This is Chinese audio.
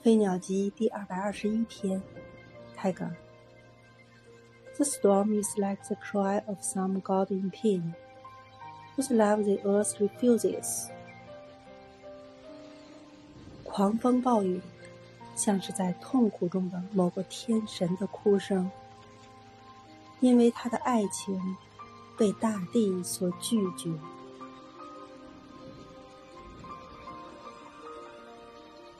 飞鸟集第二百二十一篇泰戈尔 the storm is like the cry of some god in pain whose love the earth refuses 狂风暴雨像是在痛苦中的某个天神的哭声因为他的爱情被大地所拒绝